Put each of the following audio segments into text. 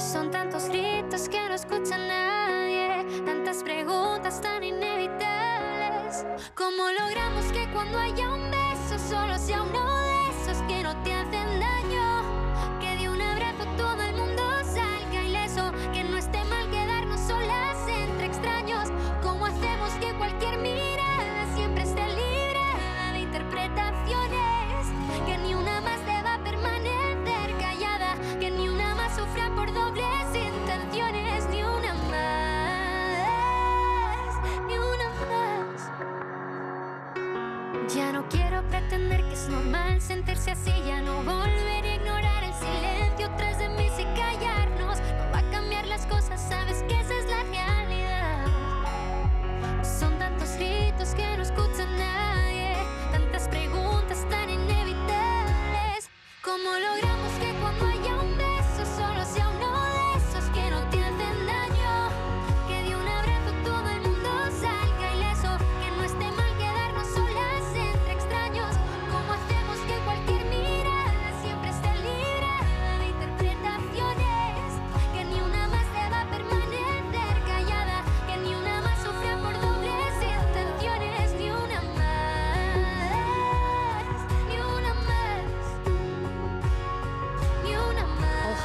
Son tantos gritos que no escucha nadie, tantas preguntas tan inevitables. ¿Cómo logramos que cuando haya un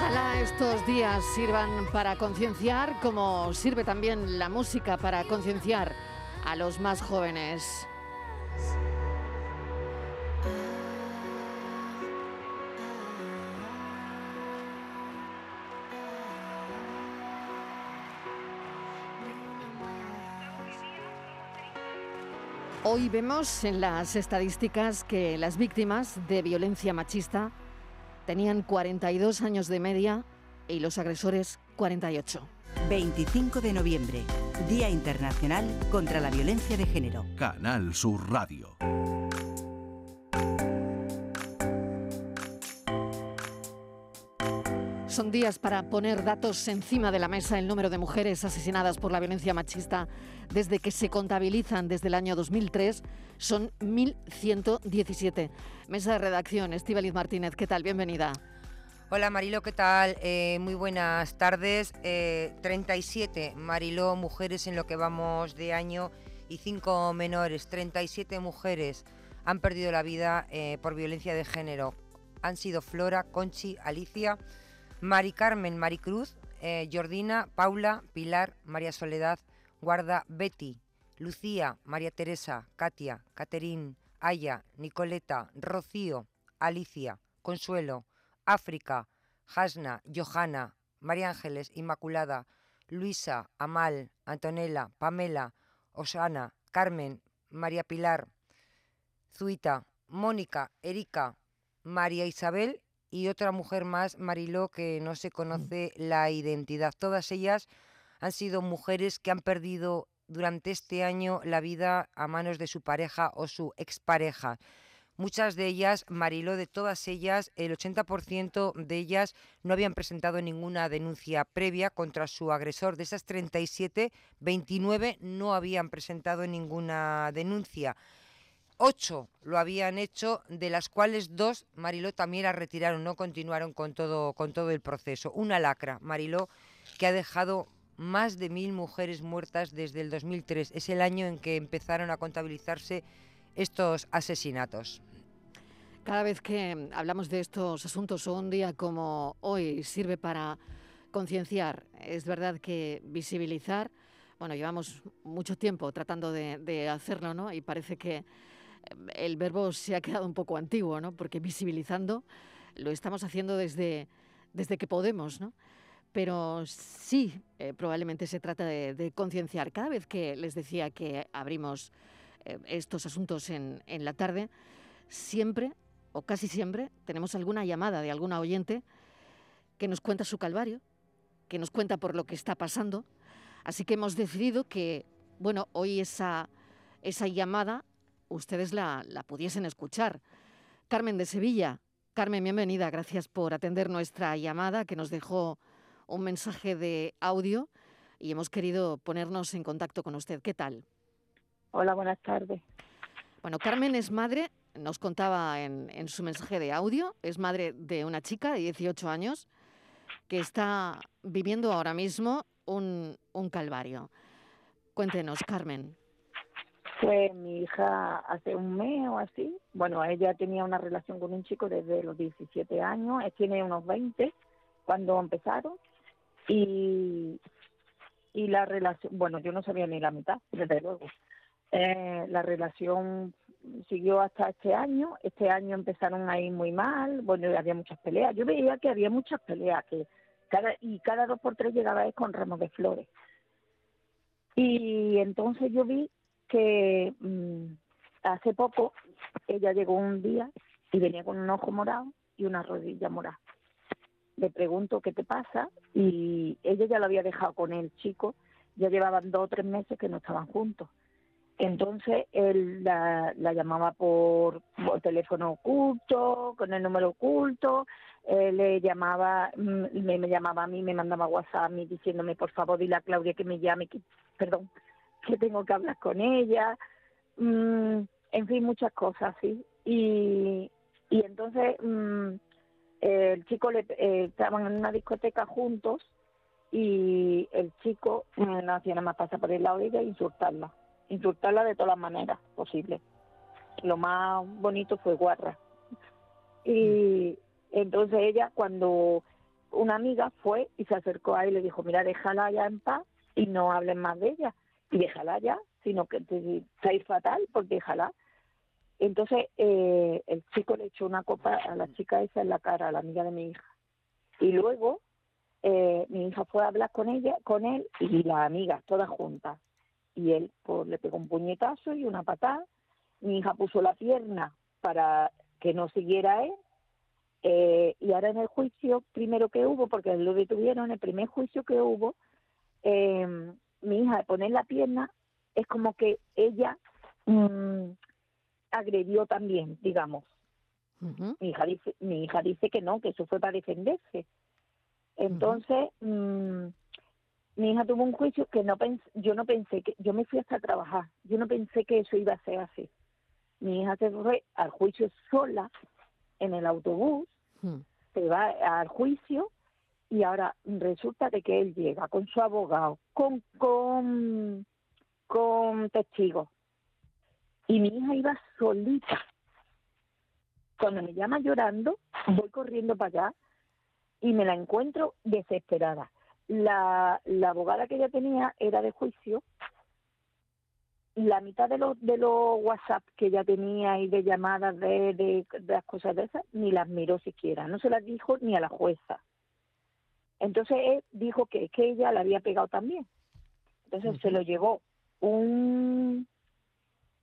Ojalá estos días sirvan para concienciar, como sirve también la música para concienciar a los más jóvenes. Hoy vemos en las estadísticas que las víctimas de violencia machista tenían 42 años de media y los agresores 48. 25 de noviembre, Día Internacional contra la Violencia de Género. Canal Sur Radio. Son días para poner datos encima de la mesa. El número de mujeres asesinadas por la violencia machista desde que se contabilizan desde el año 2003 son 1.117. Mesa de redacción, Estíbaliz Martínez, ¿qué tal? Bienvenida. Hola Marilo, ¿qué tal? Eh, muy buenas tardes. Eh, 37 Mariló mujeres en lo que vamos de año y 5 menores. 37 mujeres han perdido la vida eh, por violencia de género. Han sido Flora, Conchi, Alicia, Mari Carmen, Maricruz, eh, Jordina, Paula, Pilar, María Soledad, Guarda, Betty, Lucía, María Teresa, Katia, Caterín, Aya, Nicoleta, Rocío, Alicia, Consuelo, África, Hasna, Johanna, María Ángeles, Inmaculada, Luisa, Amal, Antonella, Pamela, Osana, Carmen, María Pilar, Zuita, Mónica, Erika, María Isabel y otra mujer más, Mariló, que no se conoce la identidad. Todas ellas han sido mujeres que han perdido durante este año la vida a manos de su pareja o su expareja. Muchas de ellas, Mariló, de todas ellas, el 80% de ellas no habían presentado ninguna denuncia previa contra su agresor. De esas 37, 29 no habían presentado ninguna denuncia. Ocho lo habían hecho, de las cuales dos, Mariló, también la retiraron, no continuaron con todo, con todo el proceso. Una lacra, Mariló, que ha dejado más de mil mujeres muertas desde el 2003. Es el año en que empezaron a contabilizarse estos asesinatos. Cada vez que hablamos de estos asuntos o un día como hoy sirve para concienciar, es verdad que visibilizar, bueno, llevamos mucho tiempo tratando de, de hacerlo, ¿no? Y parece que el verbo se ha quedado un poco antiguo, ¿no? Porque visibilizando lo estamos haciendo desde, desde que podemos, ¿no? Pero sí, eh, probablemente se trata de, concienciar. Cada vez que les decía que abrimos eh, estos asuntos en, en la tarde, siempre o casi siempre tenemos alguna llamada de alguna oyente que nos cuenta su calvario, que nos cuenta por lo que está pasando. Así que hemos decidido que, bueno, hoy esa, esa llamada ustedes la, la pudiesen escuchar. Carmen de Sevilla. Carmen, bienvenida. Gracias por atender nuestra llamada que nos dejó un mensaje de audio y hemos querido ponernos en contacto con usted. ¿Qué tal? Hola, buenas tardes. Bueno, Carmen es madre, nos contaba en, en su mensaje de audio, es madre de una chica de 18 años que está viviendo ahora mismo un, un calvario. Cuéntenos, Carmen. Pues mi hija hace un mes o así, bueno, ella tenía una relación con un chico desde los 17 años, él tiene unos 20 cuando empezaron y, y la relación, bueno, yo no sabía ni la mitad, desde luego. Eh, la relación siguió hasta este año, este año empezaron a ir muy mal, bueno, había muchas peleas, yo veía que había muchas peleas, que cada, y cada dos por tres llegaba con ramos de flores. Y entonces yo vi que mm, hace poco ella llegó un día y venía con un ojo morado y una rodilla morada. Le pregunto qué te pasa y ella ya lo había dejado con el chico, ya llevaban dos o tres meses que no estaban juntos. Entonces él la, la llamaba por, por teléfono oculto, con el número oculto, eh, le llamaba, mm, me, me llamaba a mí, me mandaba WhatsApp a mí diciéndome por favor dile a Claudia que me llame, que, perdón, que tengo que hablar con ella, mm, en fin, muchas cosas, sí. Y, y entonces mm, el chico le eh, estaban en una discoteca juntos y el chico mm, no hacía nada más pasar por el lado de ella e insultarla, insultarla de todas las maneras posibles. Lo más bonito fue guarra. Y entonces ella cuando una amiga fue y se acercó a él y le dijo, mira, déjala ya en paz y no hablen más de ella y déjala ya, sino que te, ir fatal, pues déjala. Entonces eh, el chico le echó una copa a la chica esa en la cara, a la amiga de mi hija. Y luego eh, mi hija fue a hablar con ella, con él y la amiga, todas juntas. Y él pues, le pegó un puñetazo y una patada. Mi hija puso la pierna para que no siguiera él. Eh, y ahora en el juicio primero que hubo, porque lo detuvieron, el primer juicio que hubo, eh, mi hija de poner la pierna es como que ella mm, agredió también, digamos. Mi hija dice, mi hija dice que no, que eso fue para defenderse. Entonces, mm, mi hija tuvo un juicio que no pens yo no pensé que, yo me fui hasta trabajar, yo no pensé que eso iba a ser así. Mi hija se fue al juicio sola en el autobús, se va al juicio y ahora resulta de que él llega con su abogado, con con con testigos. Y mi hija iba solita. Cuando me llama llorando, voy corriendo para allá y me la encuentro desesperada. La, la abogada que ella tenía era de juicio. La mitad de los de los WhatsApp que ella tenía y de llamadas de, de, de las cosas de esas, ni las miró siquiera. No se las dijo ni a la jueza. Entonces él dijo que, que ella la había pegado también. Entonces se lo llevó un,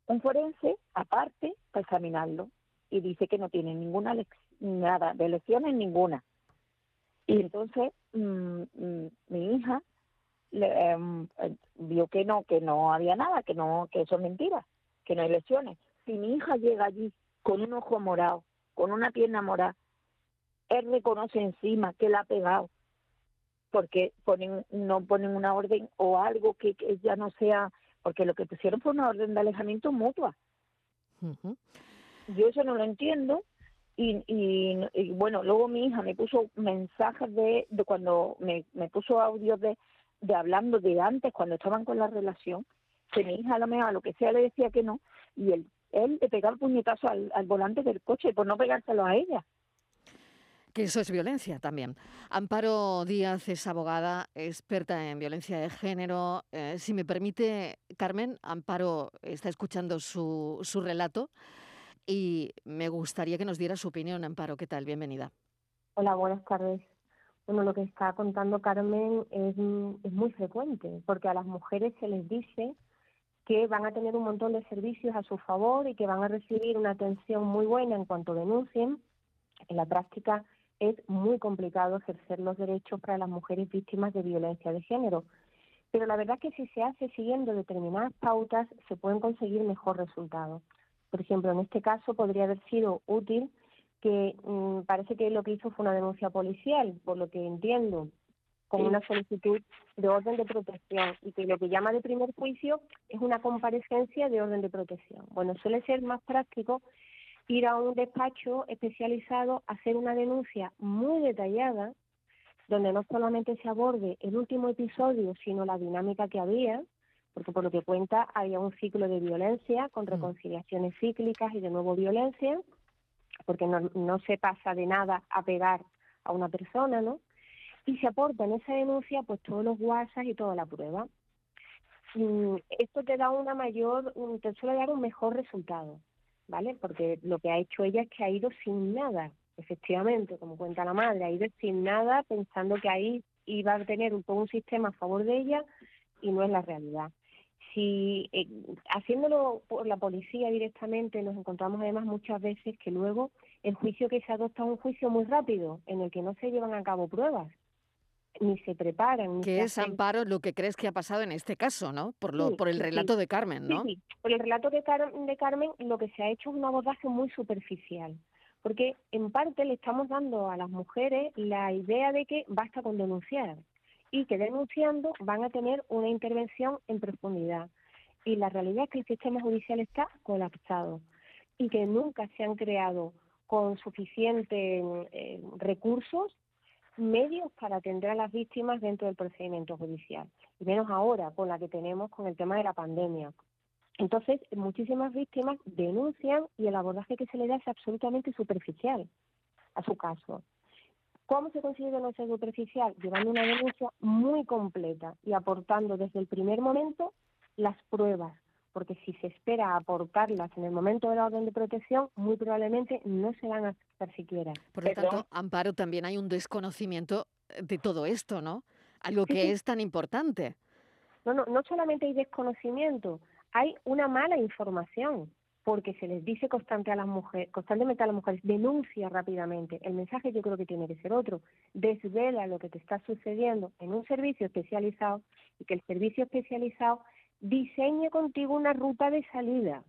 un forense aparte para examinarlo y dice que no tiene ninguna nada de lesiones ninguna. Y entonces mm, mm, mi hija le, em, eh, vio que no, que no había nada, que no, que eso es mentira, que no hay lesiones. Si mi hija llega allí con un ojo morado, con una pierna morada, él reconoce encima que la ha pegado, porque ponen, no ponen una orden o algo que, que ya no sea, porque lo que pusieron fue una orden de alejamiento mutua. Yo eso no lo entiendo. Y, y, y bueno, luego mi hija me puso mensajes de, de cuando me, me puso audios de, de hablando de antes, cuando estaban con la relación, que mi hija a lo mejor a lo que sea le decía que no, y él, él le pegaba el puñetazo al, al volante del coche por no pegárselo a ella. Que eso es violencia también. Amparo Díaz es abogada, experta en violencia de género. Eh, si me permite, Carmen, Amparo está escuchando su, su relato y me gustaría que nos diera su opinión. Amparo, ¿qué tal? Bienvenida. Hola, buenas tardes. Bueno, lo que está contando Carmen es, es muy frecuente, porque a las mujeres se les dice que van a tener un montón de servicios a su favor y que van a recibir una atención muy buena en cuanto denuncien. En la práctica, es muy complicado ejercer los derechos para las mujeres víctimas de violencia de género. Pero la verdad es que si se hace siguiendo determinadas pautas, se pueden conseguir mejor resultados. Por ejemplo, en este caso podría haber sido útil que mm, parece que lo que hizo fue una denuncia policial, por lo que entiendo, con una solicitud de orden de protección y que lo que llama de primer juicio es una comparecencia de orden de protección. Bueno, suele ser más práctico ir a un despacho especializado, hacer una denuncia muy detallada, donde no solamente se aborde el último episodio, sino la dinámica que había, porque por lo que cuenta había un ciclo de violencia con mm. reconciliaciones cíclicas y de nuevo violencia, porque no, no se pasa de nada a pegar a una persona, ¿no? y se aporta en esa denuncia pues todos los WhatsApp y toda la prueba. Mm, esto te da una mayor, te suele dar un mejor resultado, ¿vale? Porque lo que ha hecho ella es que ha ido sin nada, efectivamente, como cuenta la madre, ha ido sin nada pensando que ahí iba a tener un, todo un sistema a favor de ella y no es la realidad. Si eh, haciéndolo por la policía directamente nos encontramos además muchas veces que luego el juicio que se adopta es un juicio muy rápido en el que no se llevan a cabo pruebas ni se preparan. que es, Amparo, lo que crees que ha pasado en este caso, ¿no? Por, lo, por el relato de Carmen, ¿no? Sí, por el relato de, de Carmen lo que se ha hecho es un abordaje muy superficial, porque en parte le estamos dando a las mujeres la idea de que basta con denunciar y que denunciando van a tener una intervención en profundidad. Y la realidad es que el sistema judicial está colapsado y que nunca se han creado con suficientes eh, recursos medios para atender a las víctimas dentro del procedimiento judicial, y menos ahora con la que tenemos con el tema de la pandemia. Entonces, muchísimas víctimas denuncian y el abordaje que se le da es absolutamente superficial a su caso. ¿Cómo se consigue denuncia superficial? Llevando una denuncia muy completa y aportando desde el primer momento las pruebas, porque si se espera aportarlas en el momento de la orden de protección, muy probablemente no se van a aceptar siquiera. Por lo tanto, Amparo, también hay un desconocimiento eh, de todo esto, ¿no? Algo que es tan importante. No, no, no solamente hay desconocimiento, hay una mala información, porque se les dice constante a las mujeres, constantemente a las mujeres, denuncia rápidamente. El mensaje yo creo que tiene que ser otro, desvela lo que te está sucediendo en un servicio especializado y que el servicio especializado diseñe contigo una ruta de salida.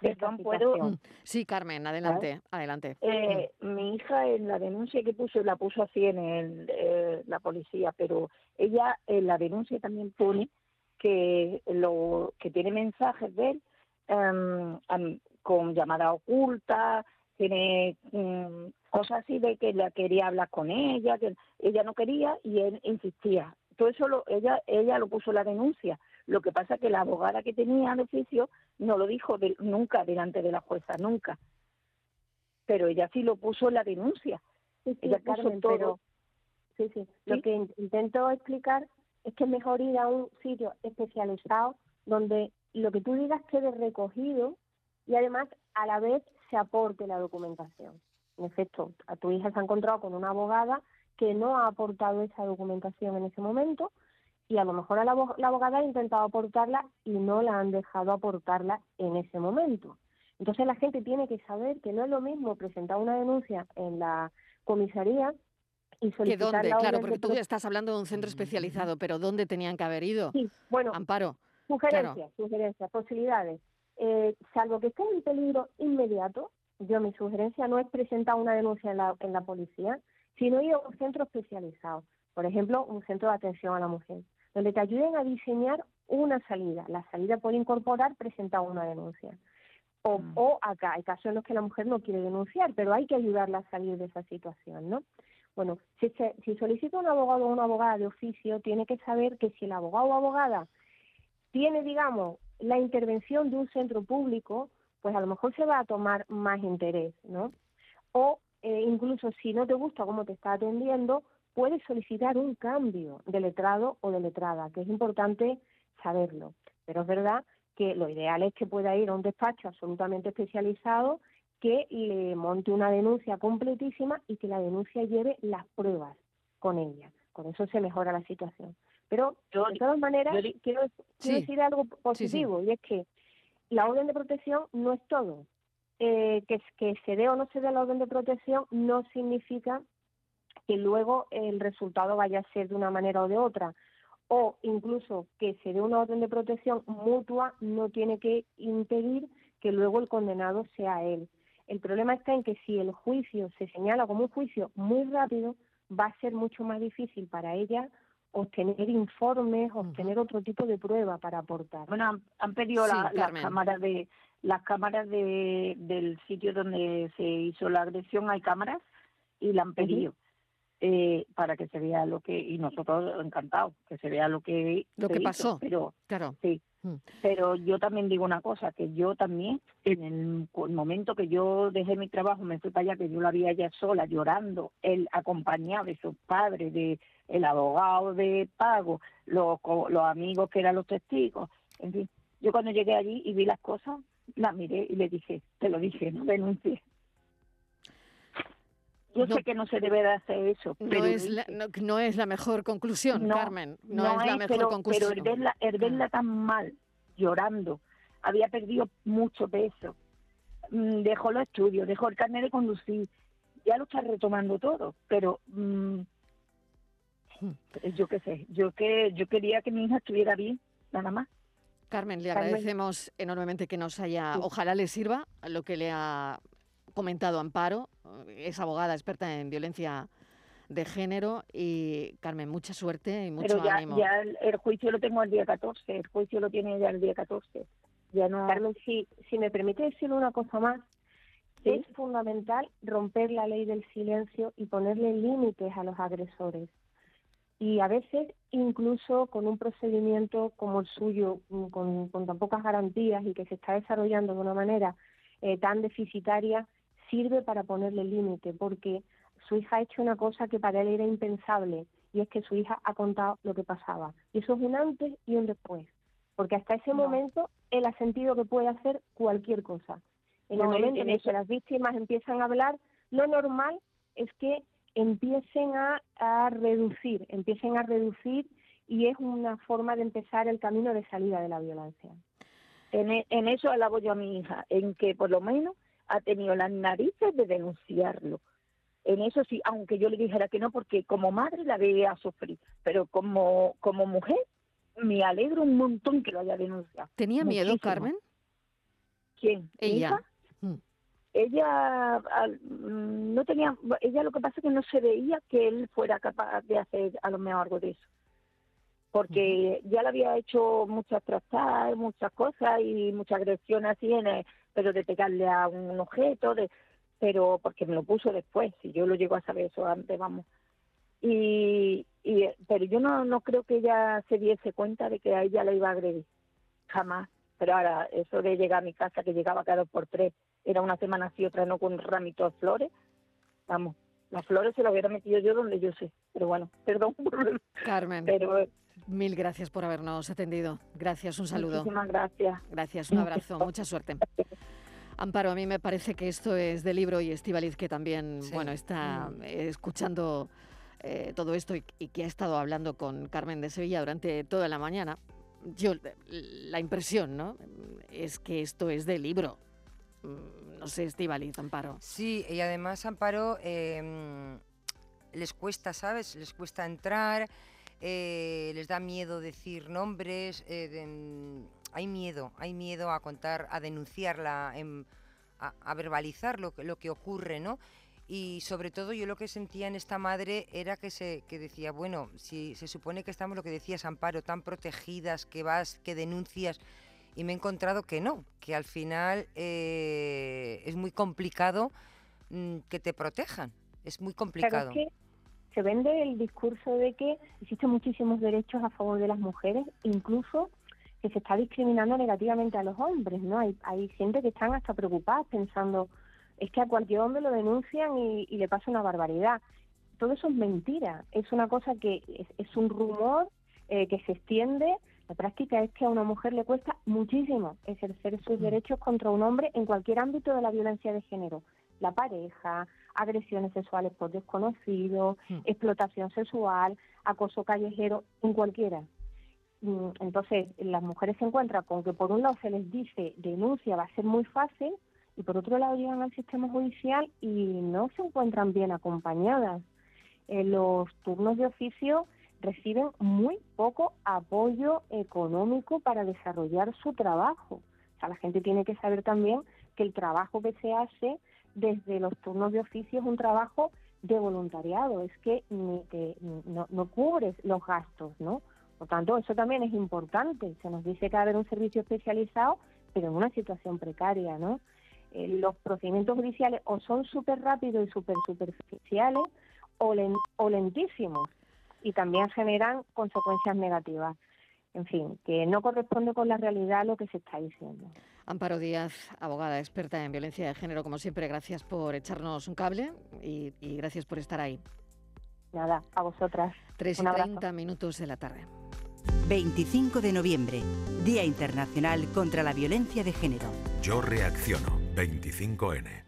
Perdón, ¿puedo? Mm, sí, Carmen, adelante, adelante. Eh, mi hija en la denuncia que puso, la puso así en el, eh, la policía, pero ella en la denuncia también pone que lo que tiene mensajes de él em, con llamada oculta, tiene mm, cosas así de que la quería hablar con ella, que ella no quería y él insistía. Todo eso lo, ella ella lo puso en la denuncia, lo que pasa es que la abogada que tenía de oficio no lo dijo nunca delante de la jueza, nunca. Pero ella sí lo puso en la denuncia. Sí, ella puso todo. sí, sí, Lo que intento explicar es que es mejor ir a un sitio especializado donde lo que tú digas quede recogido y además a la vez se aporte la documentación. En efecto, a tu hija se ha encontrado con una abogada que no ha aportado esa documentación en ese momento, y a lo mejor a la, abogada ha intentado aportarla y no la han dejado aportarla en ese momento. Entonces la gente tiene que saber que no es lo mismo presentar una denuncia en la comisaría y solicitar dónde? claro, porque tú estás hablando de un centro especializado, pero ¿dónde tenían que haber ido? Sí, bueno, Amparo. Sugerencias, sugerencias, posibilidades. Eh, salvo que esté en peligro inmediato, yo mi sugerencia no es presentar una denuncia en la, en la policía, sino ir a un centro especializado, por ejemplo, un centro de atención a la mujer donde te ayuden a diseñar una salida. La salida por incorporar presenta una denuncia. O, mm. o, acá, hay casos en los que la mujer no quiere denunciar, pero hay que ayudarla a salir de esa situación, ¿no? Bueno, si, si solicita un abogado o una abogada de oficio, tiene que saber que si el abogado o abogada tiene, digamos, la intervención de un centro público, pues a lo mejor se va a tomar más interés, ¿no? O eh, incluso si no te gusta cómo te está atendiendo, puede solicitar un cambio de letrado o de letrada, que es importante saberlo. Pero es verdad que lo ideal es que pueda ir a un despacho absolutamente especializado que le monte una denuncia completísima y que la denuncia lleve las pruebas con ella. Con eso se mejora la situación. Pero, de todas maneras, quiero, decir algo positivo, y es que la orden de protección no es todo. Eh, que, que se dé o no se dé la orden de protección no significa que luego el resultado vaya a ser de una manera o de otra. O incluso que se dé una orden de protección mutua no tiene que impedir que luego el condenado sea él. El problema está en que si el juicio se señala como un juicio muy rápido, va a ser mucho más difícil para ella obtener informes, obtener otro tipo de prueba para aportar. Bueno, han, pedido las cámaras de las cámaras de, del sitio donde se hizo la agresión, hay cámaras y la han pedido. Eh, para que se vea lo que y nosotros encantados que se vea lo que lo que pasó. pero claro. sí. Mm. pero yo también digo una cosa que yo también en el, momento que yo dejé mi trabajo me fui para allá que yo la vi allá sola llorando él acompañado de sus padres de el abogado de pago los los amigos que eran los testigos en fin. Yo cuando llegué allí y vi las cosas la miré y le dije te lo dije no denuncie yo sé que no se debe de hacer eso. No, es, la, no, es la mejor conclusión, Carmen. No, es la mejor conclusión. Pero el verla, el verla tan mal, llorando, había perdido mucho peso, mm, dejó los estudios, dejó el carnet de conducir, ya lo está retomando todo, pero mm, yo qué sé, yo que yo quería que mi hija estuviera bien, nada más. Carmen, le agradecemos enormemente que nos haya, ojalá le sirva lo que le ha comentado Amparo, es abogada experta en violencia de género y Carmen, mucha suerte y mucho Pero ya, ánimo. ya el, juicio lo tengo el día 14, el juicio lo tiene ya el día 14. Ya no... Carmen, si, si me permite decir una cosa más, es fundamental romper la ley del silencio y ponerle límites a los agresores. Y a veces, incluso con un procedimiento como el suyo, con, con tan pocas garantías y que se está desarrollando de una manera eh, tan deficitaria, sirve para ponerle límite, porque su hija ha hecho una cosa que para él era impensable, y es que su hija ha contado lo que pasaba. Y eso es un antes y un después, porque hasta ese momento él ha sentido que puede hacer cualquier cosa. En el momento en, que las víctimas empiezan a hablar, lo normal es que empiecen a, a reducir, empiecen a reducir y es una forma de empezar el camino de salida de la violencia. En, e, en eso alabo yo a mi hija, en que por lo menos ha tenido las narices de denunciarlo. En eso sí, aunque yo le dijera que no, porque como madre la veía sufrir, pero como, como mujer me alegro un montón que lo haya denunciado. ¿Tenía miedo, Carmen? ¿Quién? Ella. Mm. Ella mm, no tenía, ella lo que pasa es que no se veía que él fuera capaz de hacer a lo mejor algo de eso porque ya le había hecho muchas trastadas, muchas cosas y muchas agresiones así, en pero de pegarle a un objeto, de, pero porque me lo puso después, si yo lo llego a saber eso antes, vamos. Y, y pero yo no, no creo que ella se diese cuenta de que a ella la iba a agredir, jamás. Pero ahora, eso de llegar a mi casa, que llegaba cada dos por tres, era una semana así, otra no, con un ramito de flores, vamos, las flores se las hubiera metido yo donde yo sé, pero bueno, perdón. Carmen. Pero Mil gracias por habernos atendido. Gracias, un saludo. Muchísimas gracias. Gracias, un abrazo, mucha suerte. Amparo, a mí me parece que esto es de libro y Estivaliz que también, bueno, está mm. escuchando eh, todo esto y, que ha estado hablando con Carmen de Sevilla durante toda la mañana. Yo, la impresión, ¿no? Es que esto es de libro. Mm, no sé, Estivaliz, Amparo. Sí, y además, Amparo, em, les cuesta, ¿sabes? Les cuesta entrar. Eh, les da miedo decir nombres, eh, mm, hay miedo, hay miedo a contar, a denunciarla, em, a, verbalizar lo, lo que ocurre, ¿no? y sobre todo yo lo que sentía en esta madre era que se que decía bueno si se supone que estamos lo que decías Amparo tan protegidas que vas que denuncias y me he encontrado que no que al final eh, es muy complicado mm, que te protejan es muy complicado se vende el discurso de que existen muchísimos derechos a favor de las mujeres, incluso que se está discriminando negativamente a los hombres, ¿no? Hay, hay gente que están hasta preocupadas pensando, es que a cualquier hombre lo denuncian y, le pasa una barbaridad. Todo eso es mentira, es una cosa que es, un rumor eh, que se extiende. La práctica es que a una mujer le cuesta muchísimo ejercer sus derechos contra un hombre en cualquier ámbito de la violencia de género. La pareja, agresiones sexuales por desconocido, hmm. explotación sexual, acoso callejero, en cualquiera. Mm, entonces, las mujeres se encuentran con que por un lado se les dice denuncia va a ser muy fácil y por otro lado llegan al sistema judicial y no se encuentran bien acompañadas. eh, los turnos de oficio reciben muy poco apoyo económico para desarrollar su trabajo. O sea, la gente tiene que saber también que el trabajo que se hace desde los turnos de oficio es un trabajo de voluntariado, es que ni no, cubres los gastos, ¿no? Por tanto, eso también es importante. Se nos dice que va a haber un servicio especializado, pero en una situación precaria, ¿no? Eh, los procedimientos judiciales o son súper rápidos y súper superficiales o, o lentísimos y también generan consecuencias negativas. En fin, que no corresponde con la realidad lo que se está diciendo. Amparo Díaz, abogada experta en violencia de género, como siempre, gracias por echarnos un cable y, gracias por estar ahí. Nada, a vosotras. 3 y 30 minutos de la tarde. 25 de noviembre, Día Internacional contra la Violencia de Género. Yo reacciono, 25N.